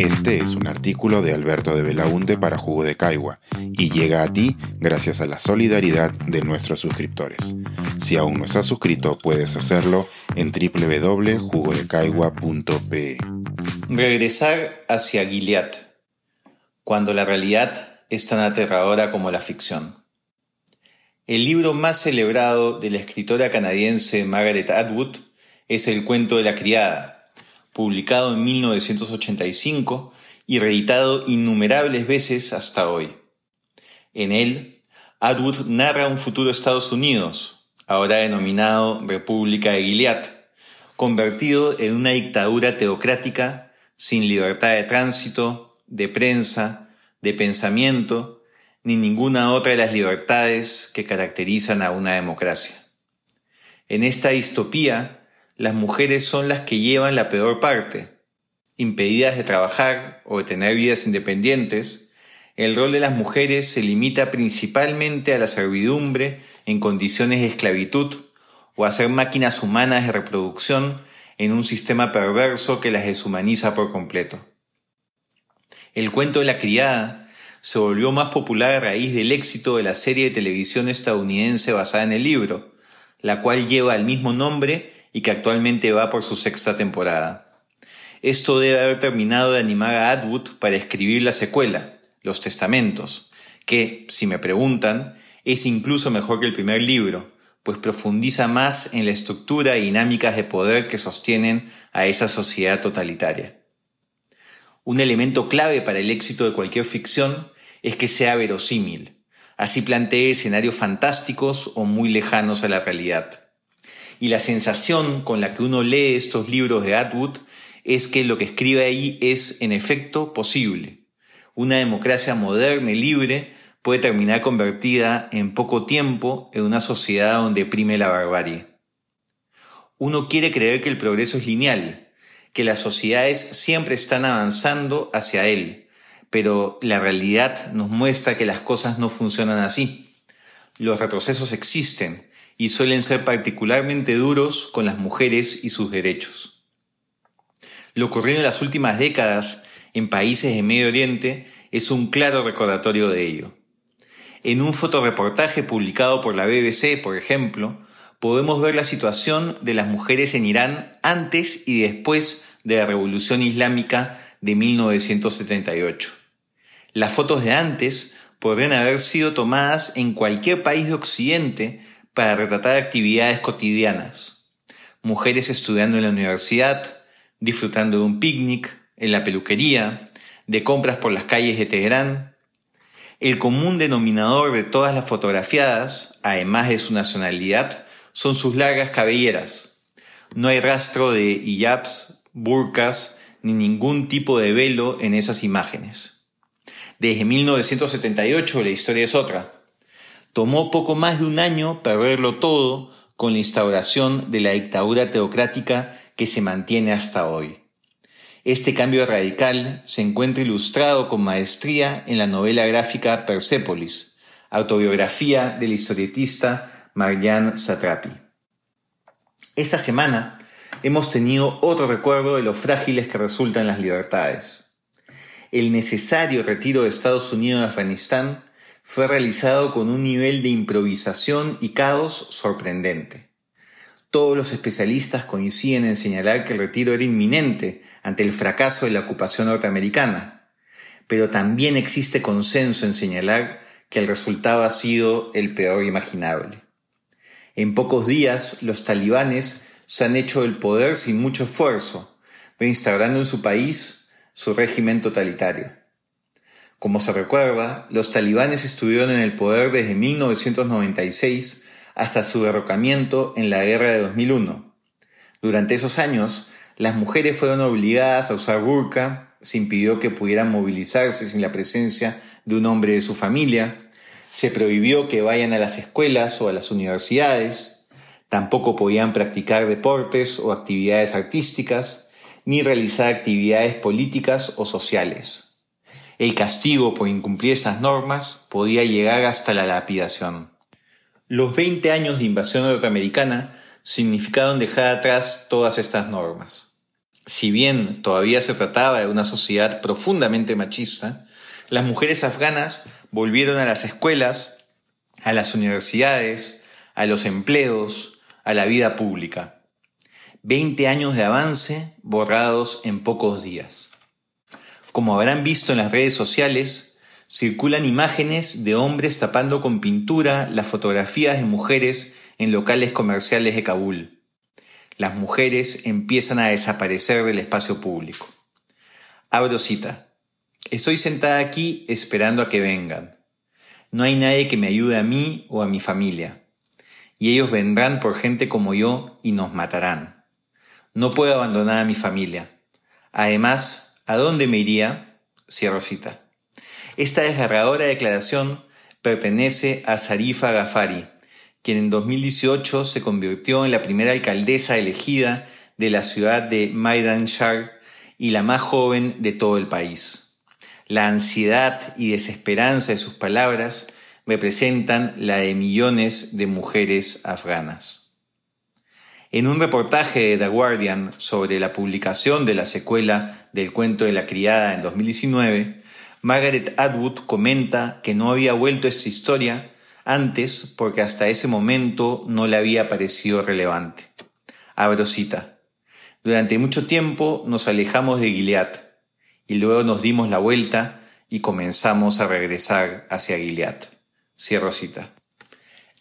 Este es un artículo de Alberto de Belaunte para Jugo de Caigua y llega a ti gracias a la solidaridad de nuestros suscriptores. Si aún no estás suscrito, puedes hacerlo en www.jugodecaigua.pe. Regresar hacia Gilead, cuando la realidad es tan aterradora como la ficción. El libro más celebrado de la escritora canadiense Margaret Atwood es El cuento de la criada, publicado en 1985 y reeditado innumerables veces hasta hoy. En él, Atwood narra un futuro Estados Unidos, ahora denominado República de Gilead, convertido en una dictadura teocrática sin libertad de tránsito, de prensa, de pensamiento, ni ninguna otra de las libertades que caracterizan a una democracia. En esta distopía, las mujeres son las que llevan la peor parte. Impedidas de trabajar o de tener vidas independientes, el rol de las mujeres se limita principalmente a la servidumbre en condiciones de esclavitud o a ser máquinas humanas de reproducción en un sistema perverso que las deshumaniza por completo. El cuento de la criada se volvió más popular a raíz del éxito de la serie de televisión estadounidense basada en el libro, la cual lleva el mismo nombre y que actualmente va por su sexta temporada. Esto debe haber terminado de animar a Atwood para escribir la secuela, Los Testamentos, que, si me preguntan, es incluso mejor que el primer libro, pues profundiza más en la estructura y dinámicas de poder que sostienen a esa sociedad totalitaria. Un elemento clave para el éxito de cualquier ficción es que sea verosímil, así plantee escenarios fantásticos o muy lejanos a la realidad. Y la sensación con la que uno lee estos libros de Atwood es que lo que escribe ahí es, en efecto, posible. Una democracia moderna y libre puede terminar convertida en poco tiempo en una sociedad donde prime la barbarie. Uno quiere creer que el progreso es lineal, que las sociedades siempre están avanzando hacia él, pero la realidad nos muestra que las cosas no funcionan así. Los retrocesos existen, y suelen ser particularmente duros con las mujeres y sus derechos. Lo ocurrido en las últimas décadas en países de Medio Oriente es un claro recordatorio de ello. En un fotoreportaje publicado por la BBC, por ejemplo, podemos ver la situación de las mujeres en Irán antes y después de la Revolución Islámica de 1978. Las fotos de antes podrían haber sido tomadas en cualquier país de Occidente para retratar actividades cotidianas. Mujeres estudiando en la universidad, disfrutando de un picnic, en la peluquería, de compras por las calles de Teherán. El común denominador de todas las fotografiadas, además de su nacionalidad, son sus largas cabelleras. No hay rastro de hijabs, burkas, ni ningún tipo de velo en esas imágenes. Desde 1978 la historia es otra. Tomó poco más de un año perderlo todo con la instauración de la dictadura teocrática que se mantiene hasta hoy. Este cambio radical se encuentra ilustrado con maestría en la novela gráfica Persepolis, autobiografía del historietista Marianne Satrapi. Esta semana hemos tenido otro recuerdo de lo frágiles que resultan las libertades. El necesario retiro de Estados Unidos de Afganistán fue realizado con un nivel de improvisación y caos sorprendente. Todos los especialistas coinciden en señalar que el retiro era inminente ante el fracaso de la ocupación norteamericana, pero también existe consenso en señalar que el resultado ha sido el peor imaginable. En pocos días, los talibanes se han hecho el poder sin mucho esfuerzo, reinstaurando en su país su régimen totalitario. Como se recuerda, los talibanes estuvieron en el poder desde 1996 hasta su derrocamiento en la guerra de 2001. Durante esos años, las mujeres fueron obligadas a usar burka, se impidió que pudieran movilizarse sin la presencia de un hombre de su familia, se prohibió que vayan a las escuelas o a las universidades, tampoco podían practicar deportes o actividades artísticas, ni realizar actividades políticas o sociales. El castigo por incumplir esas normas podía llegar hasta la lapidación. Los 20 años de invasión norteamericana significaron dejar atrás todas estas normas. Si bien todavía se trataba de una sociedad profundamente machista, las mujeres afganas volvieron a las escuelas, a las universidades, a los empleos, a la vida pública. Veinte años de avance borrados en pocos días. Como habrán visto en las redes sociales, circulan imágenes de hombres tapando con pintura las fotografías de mujeres en locales comerciales de Kabul. Las mujeres empiezan a desaparecer del espacio público. Abro cita. Estoy sentada aquí esperando a que vengan. No hay nadie que me ayude a mí o a mi familia. Y ellos vendrán por gente como yo y nos matarán. No puedo abandonar a mi familia. Además, ¿a dónde me iría? Cierro cita. Esta desgarradora declaración pertenece a Sarifa Gafari, quien en 2018 se convirtió en la primera alcaldesa elegida de la ciudad de Maidan Shar y la más joven de todo el país. La ansiedad y desesperanza de sus palabras representan la de millones de mujeres afganas. En un reportaje de The Guardian sobre la publicación de la secuela del cuento de la criada en 2019, Margaret Atwood comenta que no había vuelto esta historia antes porque hasta ese momento no le había parecido relevante. Abro cita. Durante mucho tiempo nos alejamos de Gilead y luego nos dimos la vuelta y comenzamos a regresar hacia Gilead. Cierro cita.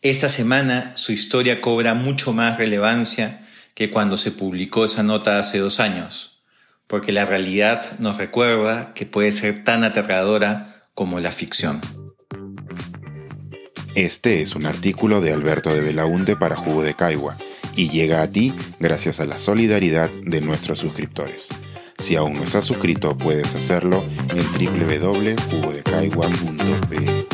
Esta semana su historia cobra mucho más relevancia que cuando se publicó esa nota hace dos años, porque la realidad nos recuerda que puede ser tan aterradora como la ficción. Este es un artículo de Alberto de Belaunte para Jugo de Caigua y llega a ti gracias a la solidaridad de nuestros suscriptores. Si aún no estás suscrito, puedes hacerlo en www.jugodecaigua.pe.